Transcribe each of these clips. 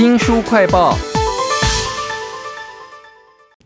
新书快报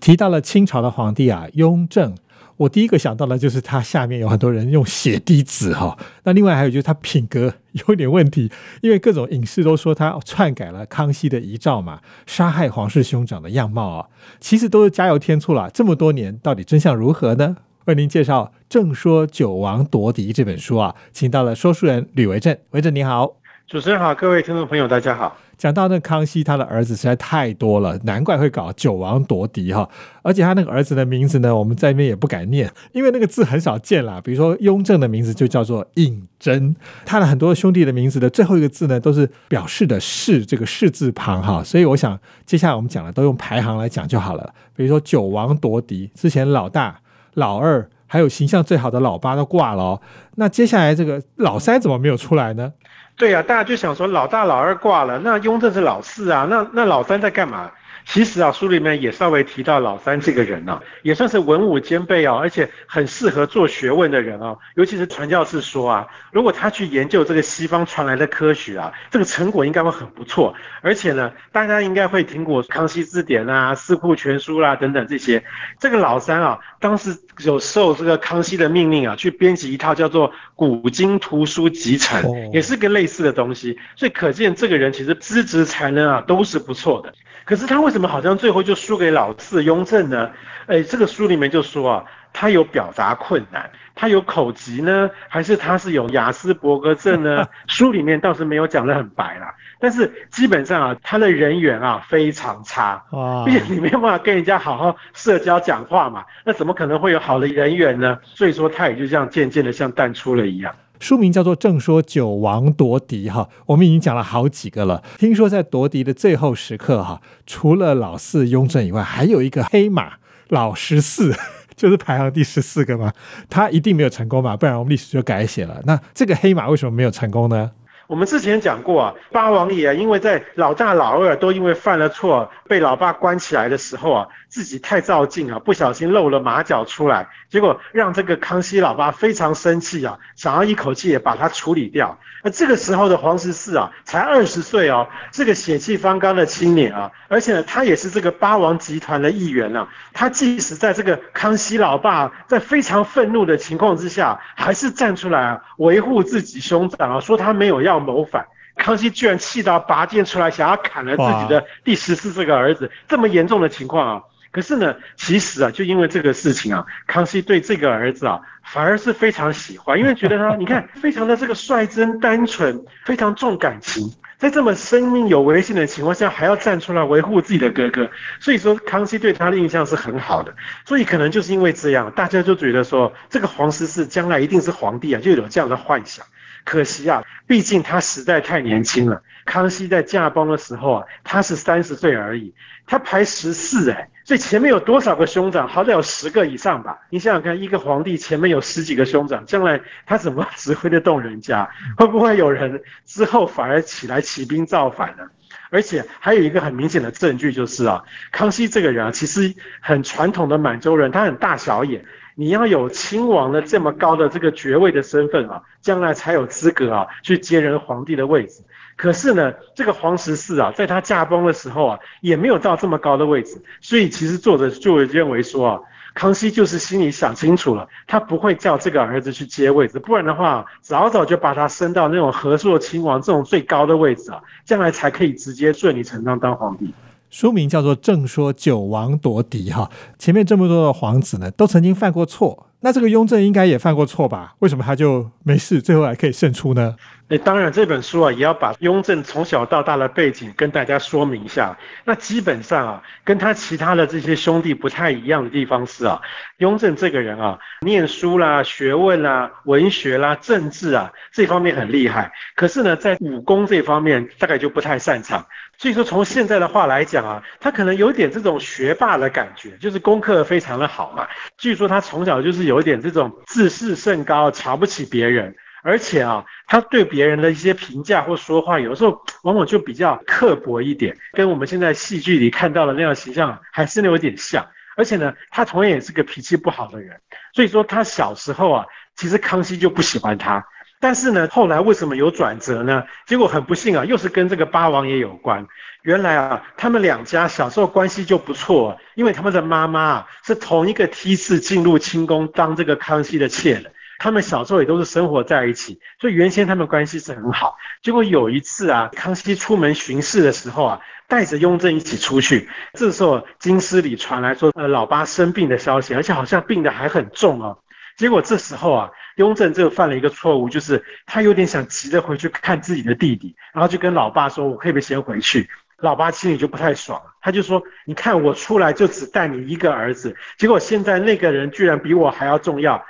提到了清朝的皇帝啊，雍正。我第一个想到的就是他下面有很多人用血滴子哈。那另外还有就是他品格有点问题，因为各种影视都说他篡改了康熙的遗诏嘛，杀害皇室兄长的样貌啊，其实都是加油添醋了。这么多年，到底真相如何呢？为您介绍《正说九王夺嫡》这本书啊，请到了说书人吕维正，维正你好。主持人好，各位听众朋友，大家好。讲到那康熙，他的儿子实在太多了，难怪会搞九王夺嫡哈。而且他那个儿子的名字呢，我们在那边也不敢念，因为那个字很少见啦。比如说雍正的名字就叫做胤禛，他的很多兄弟的名字的最后一个字呢，都是表示的是这个士字旁哈。所以我想接下来我们讲的都用排行来讲就好了。比如说九王夺嫡之前，老大、老二，还有形象最好的老八都挂了哦。那接下来这个老三怎么没有出来呢？对呀，大家就想说老大老二挂了，那雍正是老四啊，那那老三在干嘛？其实啊，书里面也稍微提到老三这个人啊，也算是文武兼备啊，而且很适合做学问的人啊。尤其是传教士说啊，如果他去研究这个西方传来的科学啊，这个成果应该会很不错。而且呢，大家应该会听过《康熙字典》啊，《四库全书》啦等等这些。这个老三啊，当时有受这个康熙的命令啊，去编辑一套叫做《古今图书集成》，也是个类似的东西。所以可见这个人其实资质才能啊都是不错的。可是他为什么好像最后就输给老四雍正呢？哎，这个书里面就说啊，他有表达困难，他有口疾呢，还是他是有雅斯伯格症呢？书里面倒是没有讲得很白啦。但是基本上啊，他的人缘啊非常差，毕竟你没有办法跟人家好好社交讲话嘛，那怎么可能会有好的人缘呢？所以说他也就这样渐渐的像淡出了一样。书名叫做《正说九王夺嫡》哈，我们已经讲了好几个了。听说在夺嫡的最后时刻哈，除了老四雍正以外，还有一个黑马老十四，就是排行第十四个嘛。他一定没有成功嘛，不然我们历史就改写了。那这个黑马为什么没有成功呢？我们之前讲过啊，八王爷因为在老大老二都因为犯了错被老爸关起来的时候啊，自己太照镜啊，不小心露了马脚出来，结果让这个康熙老爸非常生气啊，想要一口气也把他处理掉。那这个时候的皇十四啊，才二十岁哦，是个血气方刚的青年啊，而且呢，他也是这个八王集团的一员啊。他即使在这个康熙老爸在非常愤怒的情况之下，还是站出来啊，维护自己兄长啊，说他没有要谋反。康熙居然气到拔剑出来，想要砍了自己的第十四这个儿子，这么严重的情况啊！可是呢，其实啊，就因为这个事情啊，康熙对这个儿子啊，反而是非常喜欢，因为觉得他，你看，非常的这个率真单纯，非常重感情，在这么生命有危险的情况下，还要站出来维护自己的哥哥，所以说康熙对他的印象是很好的。所以可能就是因为这样，大家就觉得说，这个皇十四将来一定是皇帝啊，就有这样的幻想。可惜啊，毕竟他实在太年轻了。康熙在驾崩的时候啊，他是三十岁而已，他排十四哎。所以前面有多少个兄长？好歹有十个以上吧。你想想看，一个皇帝前面有十几个兄长，将来他怎么指挥得动人家？会不会有人之后反而起来起兵造反呢？而且还有一个很明显的证据就是啊，康熙这个人啊，其实很传统的满洲人，他很大小眼。你要有亲王的这么高的这个爵位的身份啊，将来才有资格啊去接任皇帝的位置。可是呢，这个皇十四啊，在他驾崩的时候啊，也没有到这么高的位置，所以其实作者就认为说啊，康熙就是心里想清楚了，他不会叫这个儿子去接位置，不然的话，早早就把他升到那种和硕亲王这种最高的位置啊，将来才可以直接顺理成章当皇帝。书名叫做《正说九王夺嫡》哈，前面这么多的皇子呢，都曾经犯过错。那这个雍正应该也犯过错吧？为什么他就没事，最后还可以胜出呢？哎，当然这本书啊，也要把雍正从小到大的背景跟大家说明一下。那基本上啊，跟他其他的这些兄弟不太一样的地方是啊，雍正这个人啊，念书啦、学问啦、文学啦、政治啊这方面很厉害，可是呢，在武功这方面大概就不太擅长。所以说，从现在的话来讲啊，他可能有点这种学霸的感觉，就是功课非常的好嘛。据说他从小就是有一点这种自视甚高，瞧不起别人，而且啊，他对别人的一些评价或说话，有时候往往就比较刻薄一点，跟我们现在戏剧里看到的那样形象还是有点像。而且呢，他同样也是个脾气不好的人。所以说，他小时候啊，其实康熙就不喜欢他。但是呢，后来为什么有转折呢？结果很不幸啊，又是跟这个八王爷有关。原来啊，他们两家小时候关系就不错，因为他们的妈妈啊是同一个梯次进入清宫当这个康熙的妾的。他们小时候也都是生活在一起，所以原先他们关系是很好。结果有一次啊，康熙出门巡视的时候啊，带着雍正一起出去，这时候京师里传来说，呃，老八生病的消息，而且好像病得还很重哦。结果这时候啊，雍正就犯了一个错误，就是他有点想急着回去看自己的弟弟，然后就跟老爸说：“我可以不可以先回去？”老爸心里就不太爽，他就说：“你看我出来就只带你一个儿子，结果现在那个人居然比我还要重要。”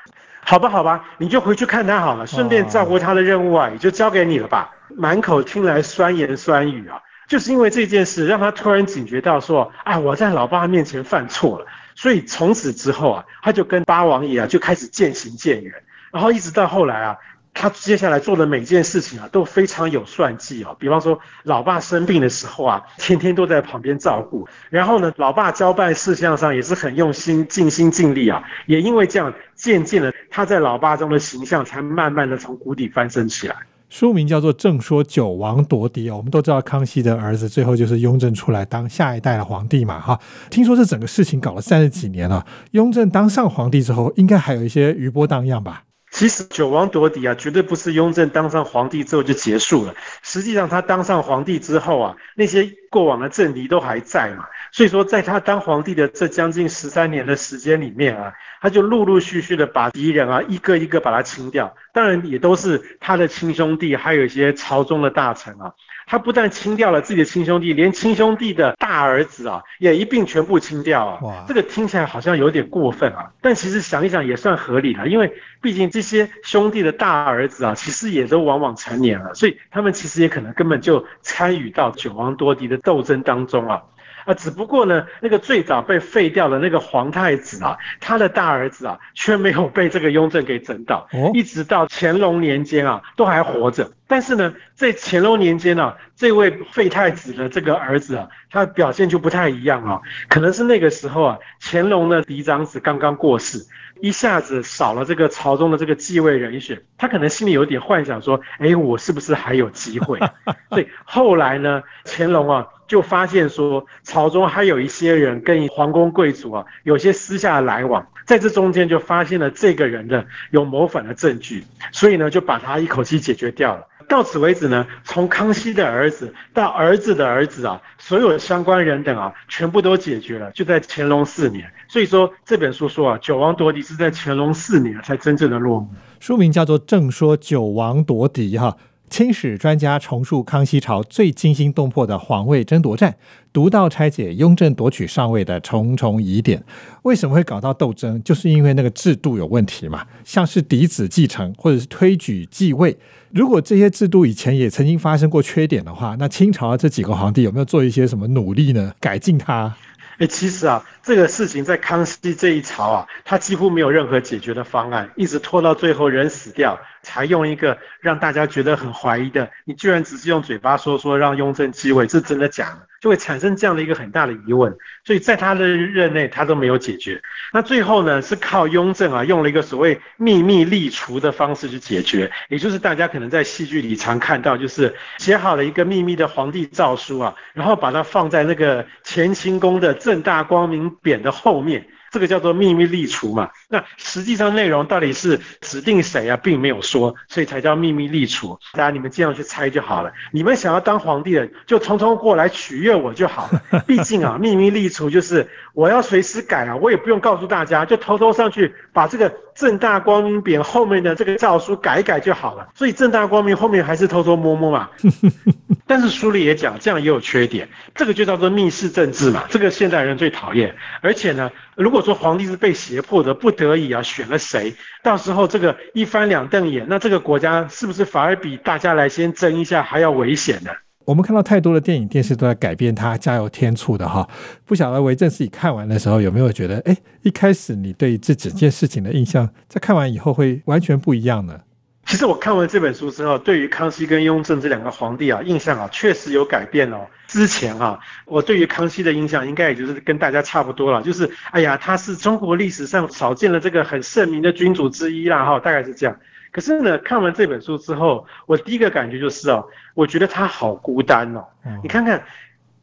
好吧，好吧，你就回去看他好了，顺便照顾他的任务啊，也就交给你了吧。满口听来酸言酸语啊，就是因为这件事，让他突然警觉到说：“啊，我在老爸面前犯错了。”所以从此之后啊，他就跟八王爷啊就开始渐行渐远，然后一直到后来啊，他接下来做的每件事情啊都非常有算计哦。比方说，老爸生病的时候啊，天天都在旁边照顾。然后呢，老爸交办事项上也是很用心、尽心尽力啊。也因为这样，渐渐的他在老爸中的形象才慢慢的从谷底翻身起来。书名叫做《正说九王夺嫡》哦我们都知道康熙的儿子最后就是雍正出来当下一代的皇帝嘛，哈。听说这整个事情搞了三十几年了，雍正当上皇帝之后，应该还有一些余波荡漾吧？其实九王夺嫡啊，绝对不是雍正当上皇帝之后就结束了。实际上他当上皇帝之后啊，那些过往的政敌都还在嘛。所以说，在他当皇帝的这将近十三年的时间里面啊，他就陆陆续续的把敌人啊一个一个把他清掉。当然，也都是他的亲兄弟，还有一些朝中的大臣啊。他不但清掉了自己的亲兄弟，连亲兄弟的大儿子啊也一并全部清掉啊。哇，这个听起来好像有点过分啊，但其实想一想也算合理了，因为毕竟这些兄弟的大儿子啊，其实也都往往成年了，所以他们其实也可能根本就参与到九王夺嫡的斗争当中啊。啊，只不过呢，那个最早被废掉的那个皇太子啊，他的大儿子啊，却没有被这个雍正给整倒，一直到乾隆年间啊，都还活着。但是呢，在乾隆年间呢，这位废太子的这个儿子啊，他表现就不太一样啊，可能是那个时候啊，乾隆的嫡长子刚刚过世，一下子少了这个朝中的这个继位人选，他可能心里有点幻想说，哎，我是不是还有机会？所以后来呢，乾隆啊。就发现说，朝中还有一些人跟皇宫贵族啊，有些私下来往，在这中间就发现了这个人的有谋反的证据，所以呢，就把他一口气解决掉了。到此为止呢，从康熙的儿子到儿子的儿子啊，所有相关人等啊，全部都解决了，就在乾隆四年。所以说这本书说啊，九王夺嫡是在乾隆四年才真正的落幕。书名叫做《正说九王夺嫡》哈。清史专家重述康熙朝最惊心动魄的皇位争夺战，独到拆解雍正夺取上位的重重疑点。为什么会搞到斗争？就是因为那个制度有问题嘛，像是嫡子继承或者是推举继位。如果这些制度以前也曾经发生过缺点的话，那清朝这几个皇帝有没有做一些什么努力呢？改进它？哎，其实啊，这个事情在康熙这一朝啊，他几乎没有任何解决的方案，一直拖到最后人死掉，才用一个让大家觉得很怀疑的，你居然只是用嘴巴说说让雍正继位，是真的假的？就会产生这样的一个很大的疑问，所以在他的任内他都没有解决。那最后呢，是靠雍正啊，用了一个所谓秘密立储的方式去解决，也就是大家可能在戏剧里常看到，就是写好了一个秘密的皇帝诏书啊，然后把它放在那个乾清宫的正大光明匾的后面。这个叫做秘密立储嘛，那实际上内容到底是指定谁啊，并没有说，所以才叫秘密立储。大家你们尽量去猜就好了。你们想要当皇帝的，就通通过来取悦我就好了。毕竟啊，秘密立储就是我要随时改啊，我也不用告诉大家，就偷偷上去把这个正大光明匾后面的这个诏书改一改就好了。所以正大光明后面还是偷偷摸摸嘛。但是书里也讲，这样也有缺点，这个就叫做密室政治嘛。这个现代人最讨厌，而且呢，如果说皇帝是被胁迫的，不得已啊选了谁，到时候这个一翻两瞪眼，那这个国家是不是反而比大家来先争一下还要危险呢？我们看到太多的电影、电视都在改变它，加油添醋的哈。不晓得维正自己看完的时候有没有觉得，哎，一开始你对这整件事情的印象，在看完以后会完全不一样呢？其实我看完这本书之后，对于康熙跟雍正这两个皇帝啊，印象啊确实有改变哦。之前啊，我对于康熙的印象应该也就是跟大家差不多了，就是哎呀，他是中国历史上少见的这个很圣明的君主之一啦，哈，大概是这样。可是呢，看完这本书之后，我第一个感觉就是哦，我觉得他好孤单哦。你看看。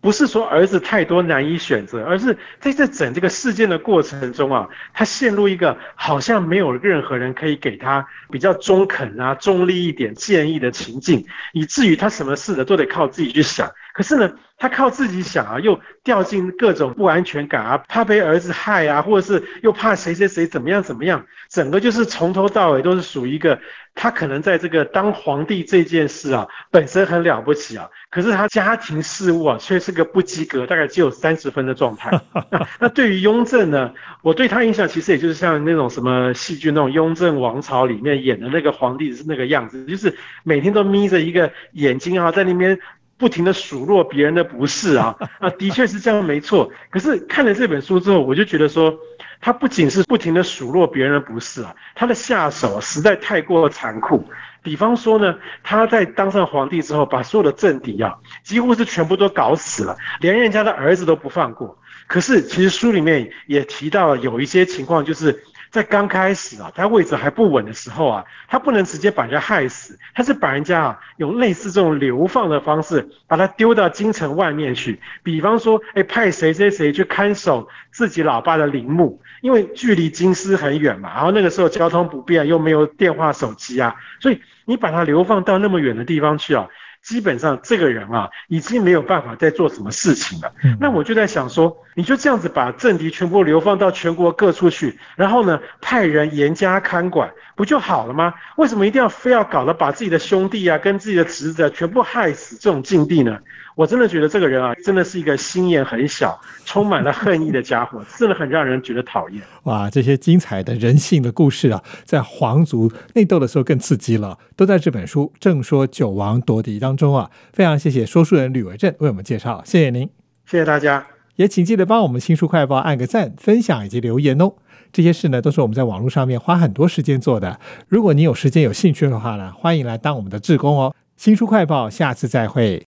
不是说儿子太多难以选择，而是在这整这个事件的过程中啊，他陷入一个好像没有任何人可以给他比较中肯啊、中立一点建议的情境，以至于他什么事呢都得靠自己去想。可是呢，他靠自己想啊，又掉进各种不安全感啊，怕被儿子害啊，或者是又怕谁谁谁怎么样怎么样，整个就是从头到尾都是属于一个他可能在这个当皇帝这件事啊本身很了不起啊，可是他家庭事务啊却是个不及格，大概只有三十分的状态。那对于雍正呢，我对他印象其实也就是像那种什么戏剧那种《雍正王朝》里面演的那个皇帝是那个样子，就是每天都眯着一个眼睛啊，在那边。不停的数落别人的不是啊 啊，的确是这样，没错。可是看了这本书之后，我就觉得说，他不仅是不停的数落别人的不是啊，他的下手实在太过残酷。比方说呢，他在当上皇帝之后，把所有的政敌啊，几乎是全部都搞死了，连人家的儿子都不放过。可是其实书里面也提到有一些情况，就是。在刚开始啊，他位置还不稳的时候啊，他不能直接把人家害死，他是把人家啊用类似这种流放的方式，把他丢到京城外面去。比方说，哎，派谁谁谁去看守自己老爸的陵墓，因为距离京师很远嘛，然后那个时候交通不便，又没有电话手机啊，所以你把他流放到那么远的地方去啊。基本上这个人啊，已经没有办法再做什么事情了。那我就在想说，你就这样子把政敌全部流放到全国各处去，然后呢，派人严加看管，不就好了吗？为什么一定要非要搞得把自己的兄弟啊，跟自己的侄子全部害死这种境地呢？我真的觉得这个人啊，真的是一个心眼很小、充满了恨意的家伙，真的很让人觉得讨厌。哇，这些精彩的人性的故事啊，在皇族内斗的时候更刺激了，都在这本书《正说九王夺嫡》当中啊。非常谢谢说书人吕维正为我们介绍，谢谢您，谢谢大家，也请记得帮我们新书快报按个赞、分享以及留言哦。这些事呢，都是我们在网络上面花很多时间做的。如果你有时间、有兴趣的话呢，欢迎来当我们的志工哦。新书快报，下次再会。